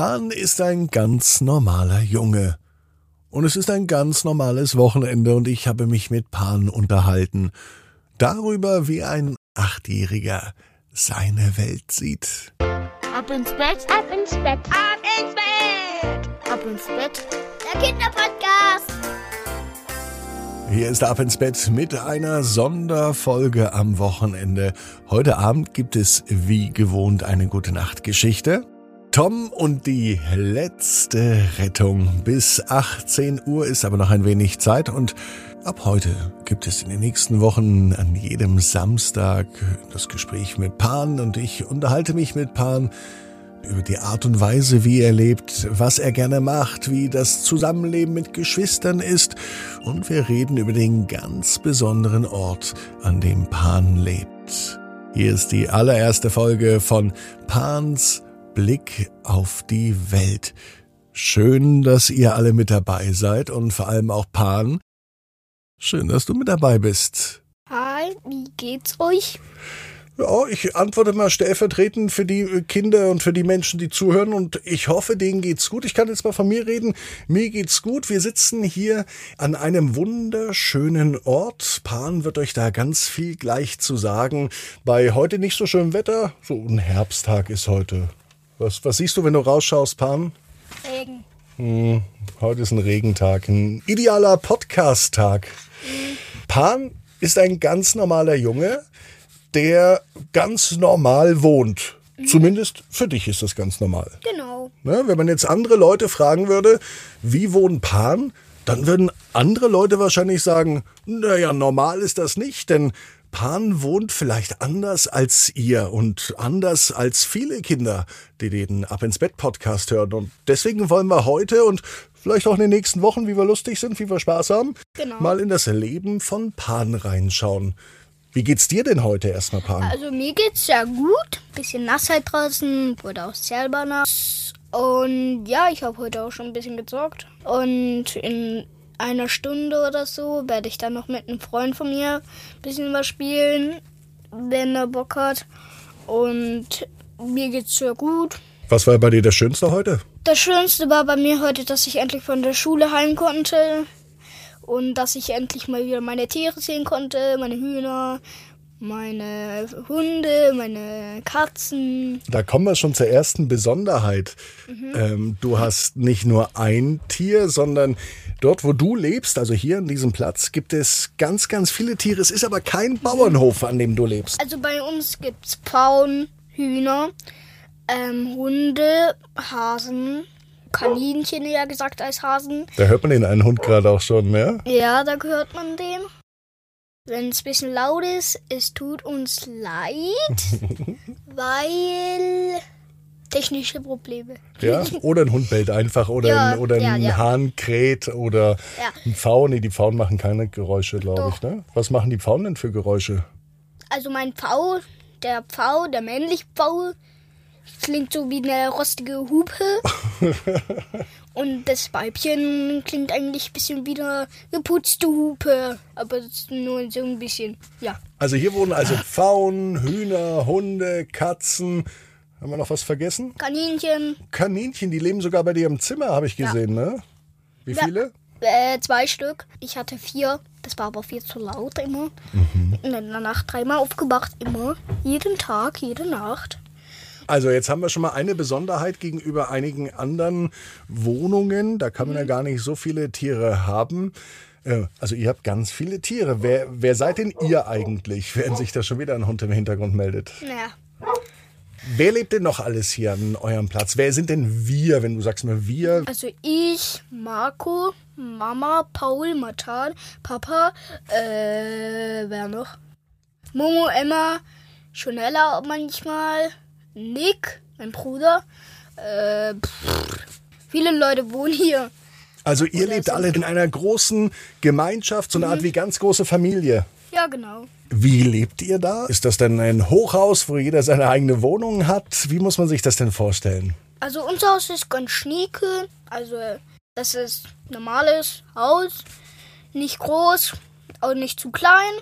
Pan ist ein ganz normaler Junge. Und es ist ein ganz normales Wochenende und ich habe mich mit Pan unterhalten. Darüber, wie ein Achtjähriger seine Welt sieht. Ab ins Bett, ab ins Bett, ab ins Bett, ab ins Bett. Der Kinderpodcast. Hier ist Ab ins Bett mit einer Sonderfolge am Wochenende. Heute Abend gibt es wie gewohnt eine gute Nachtgeschichte. Tom und die letzte Rettung. Bis 18 Uhr ist aber noch ein wenig Zeit und ab heute gibt es in den nächsten Wochen an jedem Samstag das Gespräch mit Pan und ich unterhalte mich mit Pan über die Art und Weise, wie er lebt, was er gerne macht, wie das Zusammenleben mit Geschwistern ist und wir reden über den ganz besonderen Ort, an dem Pan lebt. Hier ist die allererste Folge von Pans Blick auf die Welt. Schön, dass ihr alle mit dabei seid und vor allem auch Pan. Schön, dass du mit dabei bist. Hi, wie geht's euch? Ja, ich antworte mal stellvertretend für die Kinder und für die Menschen, die zuhören und ich hoffe, denen geht's gut. Ich kann jetzt mal von mir reden. Mir geht's gut. Wir sitzen hier an einem wunderschönen Ort. Pan wird euch da ganz viel gleich zu sagen. Bei heute nicht so schönem Wetter. So ein Herbsttag ist heute. Was, was siehst du, wenn du rausschaust, Pan? Regen. Hm, heute ist ein Regentag, ein idealer Podcast-Tag. Pan ist ein ganz normaler Junge, der ganz normal wohnt. Zumindest für dich ist das ganz normal. Genau. Ne? Wenn man jetzt andere Leute fragen würde, wie wohnen Pan, dann würden andere Leute wahrscheinlich sagen, naja, normal ist das nicht, denn Pan wohnt vielleicht anders als ihr und anders als viele Kinder, die den Ab ins Bett Podcast hören. Und deswegen wollen wir heute und vielleicht auch in den nächsten Wochen, wie wir lustig sind, wie wir Spaß haben, Genau. mal in das Leben von Pan reinschauen. Wie geht's dir denn heute erstmal, Pan? Also mir geht's ja gut. Bisschen nass halt draußen, wurde auch selber nass. Und ja, ich habe heute auch schon ein bisschen gezockt. Und in einer Stunde oder so werde ich dann noch mit einem Freund von mir ein bisschen was spielen, wenn er Bock hat. Und mir geht's sehr gut. Was war bei dir das Schönste heute? Das Schönste war bei mir heute, dass ich endlich von der Schule heim konnte und dass ich endlich mal wieder meine Tiere sehen konnte, meine Hühner, meine Hunde, meine Katzen. Da kommen wir schon zur ersten Besonderheit. Ähm, du hast nicht nur ein Tier, sondern dort, wo du lebst, also hier an diesem Platz, gibt es ganz, ganz viele Tiere. Es ist aber kein Bauernhof, an dem du lebst. Also bei uns gibt's Pfauen, Hühner, ähm, Hunde, Hasen, Kaninchen eher gesagt als Hasen. Da hört man den einen Hund gerade auch schon, ne? Ja, da gehört man dem. Wenn es ein bisschen laut ist, es tut uns leid, weil technische Probleme. Ja? Oder ein Hund bellt einfach oder Ja, ein, oder ja, ein ja. Hahn kräht oder ein Pfauen. Nee, die Pfauen machen keine Geräusche, glaube ich, ne? Was machen die Pfauen denn für Geräusche? Also mein Pfau, der Pfau, der männliche Pfau, klingt so wie eine rostige Hupe. Und das Weibchen klingt eigentlich ein bisschen wie eine geputzte Hupe. Aber nur so ein bisschen, ja. Also hier wohnen also Pfauen, Hühner, Hunde, Katzen. Haben wir noch was vergessen? Kaninchen, Kaninchen, die leben sogar bei dir im Zimmer, habe ich gesehen, ne? Wie Ja. viele? äh, zwei Stück. Ich hatte vier. Das war aber viel zu laut immer. Und in der Nacht dreimal aufgewacht, immer. Jeden Tag, jede Nacht. Also jetzt haben wir schon mal eine Besonderheit gegenüber einigen anderen Wohnungen. Da kann man ja gar nicht so viele Tiere haben. Äh, Also ihr habt ganz viele Tiere. Wer, wer seid denn ihr eigentlich, während sich da schon wieder ein Hund im Hintergrund meldet? Naja. Wer lebt denn noch alles hier an eurem Platz? Wer sind denn wir, wenn du sagst mal wir? Also ich, Marco, Mama, Paul, Matan, Papa, äh, wer noch? Momo, Emma, Shonella manchmal, Nick, mein Bruder, äh, pff, viele Leute wohnen hier. Also ihr Oder lebt alle in einer großen Gemeinschaft, so eine Art wie ganz große Familie. Ja, genau. Wie lebt ihr da? Ist das denn ein Hochhaus, wo jeder seine eigene Wohnung hat? Wie muss man sich das denn vorstellen? Also unser Haus ist ganz schnieke, also das ist normales Haus, nicht groß, auch nicht zu klein.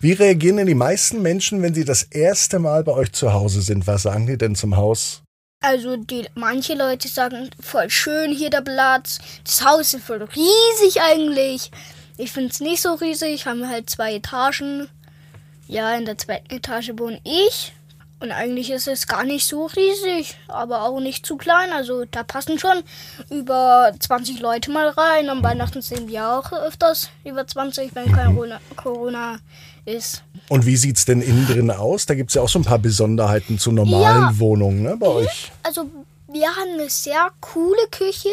Wie reagieren denn die meisten Menschen, wenn sie das erste Mal bei euch zu Hause sind? Was sagen die denn zum Haus? Also die, manche Leute sagen, voll schön hier der Platz. Das Haus ist voll riesig eigentlich. Ich finde es nicht so riesig. Haben halt zwei Etagen. Ja, in der zweiten Etage wohne ich. Und eigentlich ist es gar nicht so riesig, aber auch nicht zu klein. Also da passen schon über 20 Leute mal rein. Am Weihnachten sind wir auch öfters über 20, wenn kein Corona, Corona ist. Und wie sieht's denn innen drin aus? Da gibt's ja auch so ein paar Besonderheiten zu normalen Ja. Wohnungen ne, bei euch. Also wir haben eine sehr coole Küche.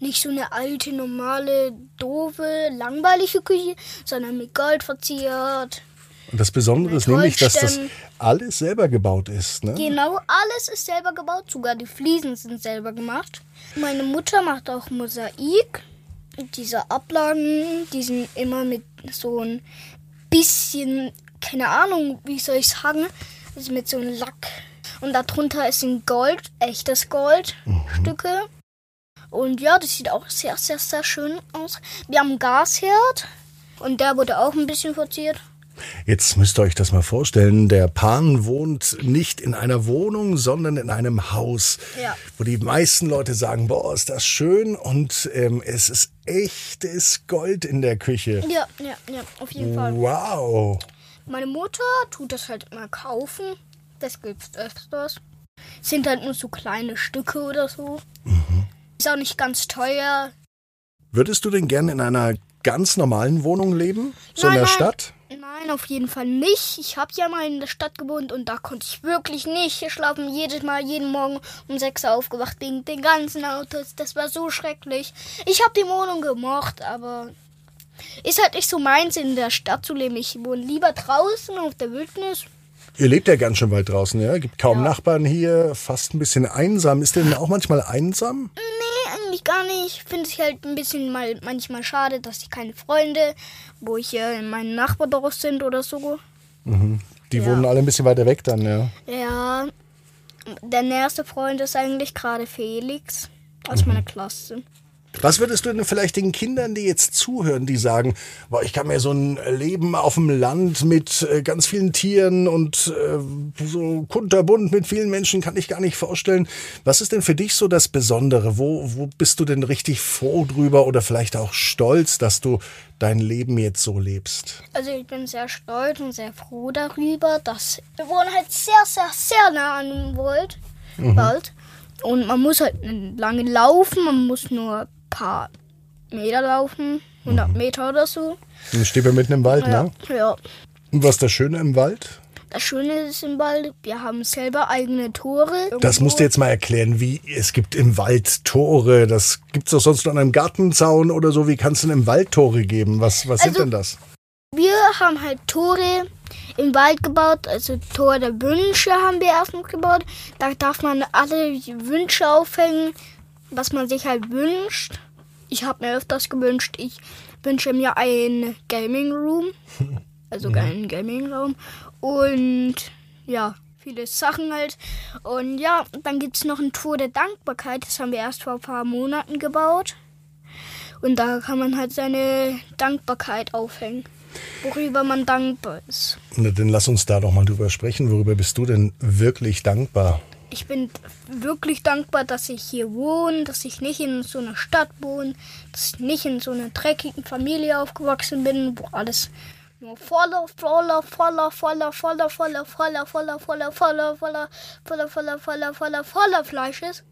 Nicht so eine alte, normale, doofe, langweilige Küche, sondern mit Gold verziert. Und das Besondere ist nämlich, dass das. Alles selber gebaut ist. Ne? Genau, alles ist selber gebaut, sogar die Fliesen sind selber gemacht. Meine Mutter macht auch Mosaik. Diese Ablagen, die sind immer mit so ein bisschen, keine Ahnung, wie soll ich sagen, also mit so einem Lack. Und darunter ist ein Gold, echtes Goldstücke. Und ja, das sieht auch sehr, sehr, sehr schön aus. Wir haben einen Gasherd und der wurde auch ein bisschen verziert. Jetzt müsst ihr euch das mal vorstellen. Der Pan wohnt nicht in einer Wohnung, sondern in einem Haus, Ja. wo die meisten Leute sagen, boah, ist das schön. Und ähm, es ist echtes Gold in der Küche. Ja, ja, ja, auf jeden Fall. Wow. Meine Mutter tut das halt immer kaufen. Das gibt's öfters. Sind halt nur so kleine Stücke oder so. Ist auch nicht ganz teuer. Würdest du denn gern in einer ganz normalen Wohnung leben? So Nein, in der nein. Stadt? Nein, auf jeden Fall nicht. Ich habe ja mal in der Stadt gewohnt und da konnte ich wirklich nicht schlafen. Jedes Mal, jeden Morgen um 6 Uhr aufgewacht wegen den ganzen Autos. Das war so schrecklich. Ich habe die Wohnung gemocht, aber ist halt nicht so meins, in der Stadt zu leben. Ich wohne lieber draußen auf der Wildnis. Ihr lebt ja ganz schön weit draußen, ja? Gibt kaum Ja. Nachbarn hier, fast ein bisschen einsam. Ist denn auch manchmal einsam? Nee, eigentlich gar nicht. Finde ich halt ein bisschen mal manchmal schade, dass ich keine Freunde, wo ich äh, in meinem Nachbardorf sind oder so. Die Ja. wohnen alle ein bisschen weiter weg dann, ja. Ja, der nächste Freund ist eigentlich gerade Felix aus meiner Klasse. Was würdest du denn vielleicht den Kindern, die jetzt zuhören, die sagen, boah, ich kann mir so ein Leben auf dem Land mit äh, ganz vielen Tieren und äh, so kunterbunt mit vielen Menschen kann ich gar nicht vorstellen. Was ist denn für dich so das Besondere? Wo, wo bist du denn richtig froh drüber oder vielleicht auch stolz, dass du dein Leben jetzt so lebst? Also ich bin sehr stolz und sehr froh darüber, dass wir wohnen halt sehr, sehr, sehr nah an dem Wald. Wald. Und man muss halt lange laufen, man muss nur paar Meter laufen, 100 Meter oder so. Dann steht wir mitten im Wald, Ja, ne? ja. Und was ist das Schöne im Wald? Das Schöne ist im Wald, wir haben selber eigene Tore. Das Irgendwo. musst du jetzt mal erklären, wie es gibt im Wald Tore. Das gibt's doch sonst nur an einem Gartenzaun oder so. Wie kannst du denn im Wald Tore geben? Was, was sind Also- denn das? Wir haben halt Tore im Wald gebaut, also Tor der Wünsche haben wir erstens gebaut. Da darf man alle Wünsche aufhängen, was man sich halt wünscht. Ich habe mir öfters gewünscht, ich wünsche mir einen Gaming Room, also einen Gaming Raum und ja, viele Sachen halt. Und ja, dann gibt es noch ein Tor der Dankbarkeit, das haben wir erst vor ein paar Monaten gebaut. Und da kann man halt seine Dankbarkeit aufhängen, worüber man dankbar ist. Na, dann lass uns da doch mal drüber sprechen. Worüber bist du denn wirklich dankbar? Ich bin wirklich dankbar, dass ich hier wohne, dass ich nicht in so einer Stadt wohne, dass ich nicht in so einer dreckigen Familie aufgewachsen bin, wo alles nur voller, voller, voller, voller, voller, voller, voller, voller, voller, voller, voller, voller, voller, voller, voller, voller Fleisch ist.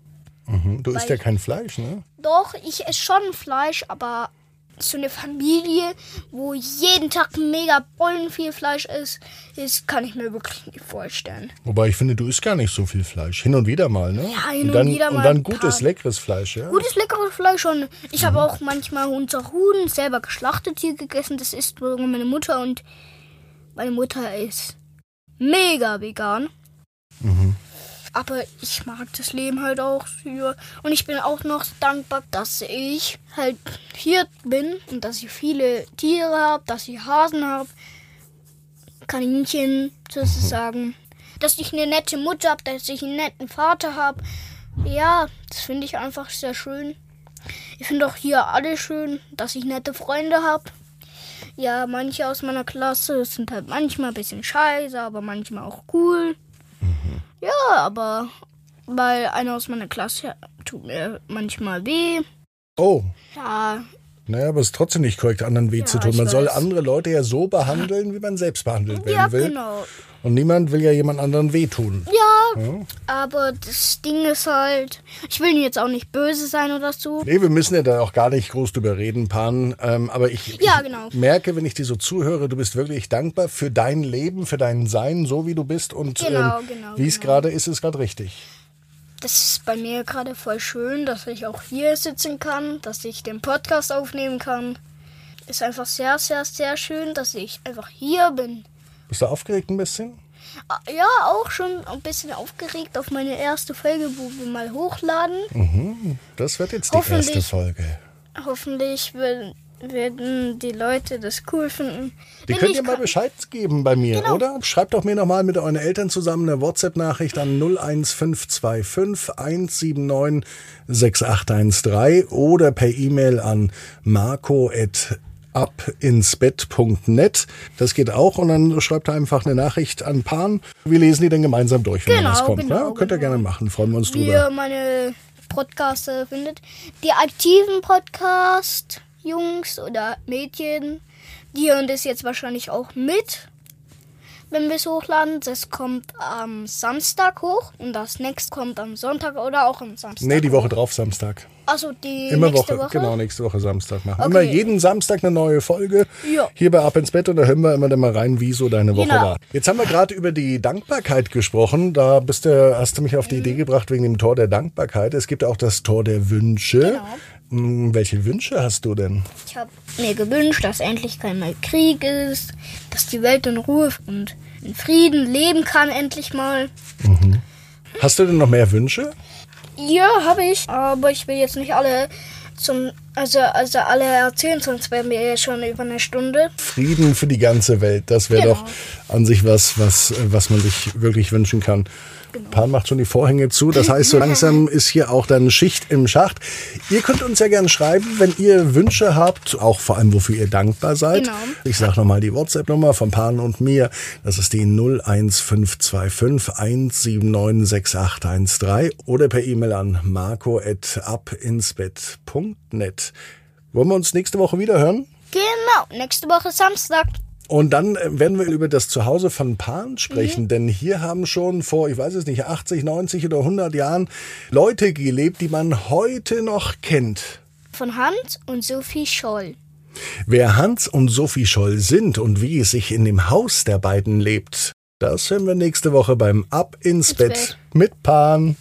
Mhm. Du isst ja kein Fleisch, ne? Doch, ich esse schon Fleisch, aber so eine Familie, wo jeden Tag mega Bollen viel Fleisch ist, ist, kann ich mir wirklich nicht vorstellen. Wobei ich finde, du isst gar nicht so viel Fleisch. Hin und wieder mal, ne? Ja, hin und und dann, wieder Und mal dann ein gutes, leckeres Fleisch, ja? Gutes, leckeres Fleisch und ich habe auch manchmal unser Huhn selber geschlachtet hier gegessen. Das isst meine Mutter und meine Mutter ist mega vegan. Aber ich mag das Leben halt auch hier. Und ich bin auch noch dankbar, dass ich halt hier bin und dass ich viele Tiere habe, dass ich Hasen habe, Kaninchen sozusagen. Dass ich eine nette Mutter habe, dass ich einen netten Vater habe. Ja, das finde ich einfach sehr schön. Ich finde auch hier alle schön, dass ich nette Freunde habe. Ja, manche aus meiner Klasse sind halt manchmal ein bisschen scheiße, aber manchmal auch cool. Ja, aber weil einer aus meiner Klasse tut mir manchmal weh. Oh, Ja, naja, aber es ist trotzdem nicht korrekt, anderen weh Ja, zu tun. Man soll andere Leute ja so behandeln, wie man selbst behandelt werden ja will. genau. Und niemand will ja jemand anderen wehtun. Ja, Ja. aber das Ding ist halt, ich will jetzt auch nicht böse sein oder so. Nee, wir müssen ja da auch gar nicht groß drüber reden, Pan. Ähm, aber ich, Ja, ich genau. merke, wenn ich dir so zuhöre, du bist wirklich dankbar für dein Leben, für dein Sein, so wie du bist. Und Genau, ähm, genau, wie es genau. gerade ist, ist gerade richtig. Das ist bei mir gerade voll schön, dass ich auch hier sitzen kann, dass ich den Podcast aufnehmen kann. Ist einfach sehr, sehr, sehr schön, dass ich einfach hier bin. Bist du aufgeregt ein bisschen? Ah, Ja, auch schon ein bisschen aufgeregt auf meine erste Folge, wo wir mal hochladen. Das wird jetzt die erste. Folge. Hoffentlich will, werden die Leute das cool finden. Die Wenn könnt ihr mal Bescheid geben bei mir, Genau. oder? Schreibt doch mir nochmal mit euren Eltern zusammen eine WhatsApp-Nachricht an 01525 179 6813 oder per E-Mail an marco abinsbett.net. Das geht auch und dann schreibt ihr einfach eine Nachricht an Pan. Wir lesen die dann gemeinsam durch, wenn Genau, was kommt. genau, ne? Könnt ihr genau. gerne machen, freuen wir uns wie drüber. ihr meine Podcaster findet. Die aktiven Podcast-Jungs oder Mädchen, die hören das jetzt wahrscheinlich auch mit, wenn wir es hochladen. Das kommt am Samstag hoch und das nächste kommt am Sonntag oder auch am Samstag. Nee, die Woche drauf, Samstag. Also die Immer nächste Woche, Woche. genau, nächste Woche Samstag machen. Okay. Immer jeden Samstag eine neue Folge. Ja. Hier bei Ab ins Bett und da hören wir immer dann mal rein, wie so deine Woche Genau. war. Jetzt haben wir gerade über die Dankbarkeit gesprochen. Da bist du, hast du mich auf die Idee gebracht wegen dem Tor der Dankbarkeit. Es gibt auch das Tor der Wünsche. Hm, Welche Wünsche hast du denn? Ich habe mir gewünscht, dass endlich kein mehr Krieg ist, dass die Welt in Ruhe und in Frieden leben kann endlich mal. Hast du denn noch mehr Wünsche? Ja, habe ich. Aber ich will jetzt nicht alle zum, also, also alle erzählen, sonst wären wir ja schon über eine Stunde. Frieden für die ganze Welt. Das wäre Genau. doch an sich was, was, was man sich wirklich wünschen kann. Genau. Pan macht schon die Vorhänge zu. Das heißt, so langsam ist hier auch dann Schicht im Schacht. Ihr könnt uns ja gerne schreiben, wenn ihr Wünsche habt, auch vor allem, wofür ihr dankbar seid. Genau. Ich sage nochmal die WhatsApp-Nummer von Pan und mir. Das ist die 01525 179 6813 oder per E-Mail an marco.abinsbett.net. Wollen wir uns nächste Woche wieder hören? Genau, nächste Woche Samstag. Und dann äh, werden wir über das Zuhause von Pan sprechen, Mhm. denn hier haben schon vor, ich weiß es nicht, 80, 90 oder 100 Jahren Leute gelebt, die man heute noch kennt. Von Hans und Sophie Scholl. Wer Hans und Sophie Scholl sind und wie es sich in dem Haus der beiden lebt, das hören wir nächste Woche beim Ab ins Ins Bett Bett. mit Pan.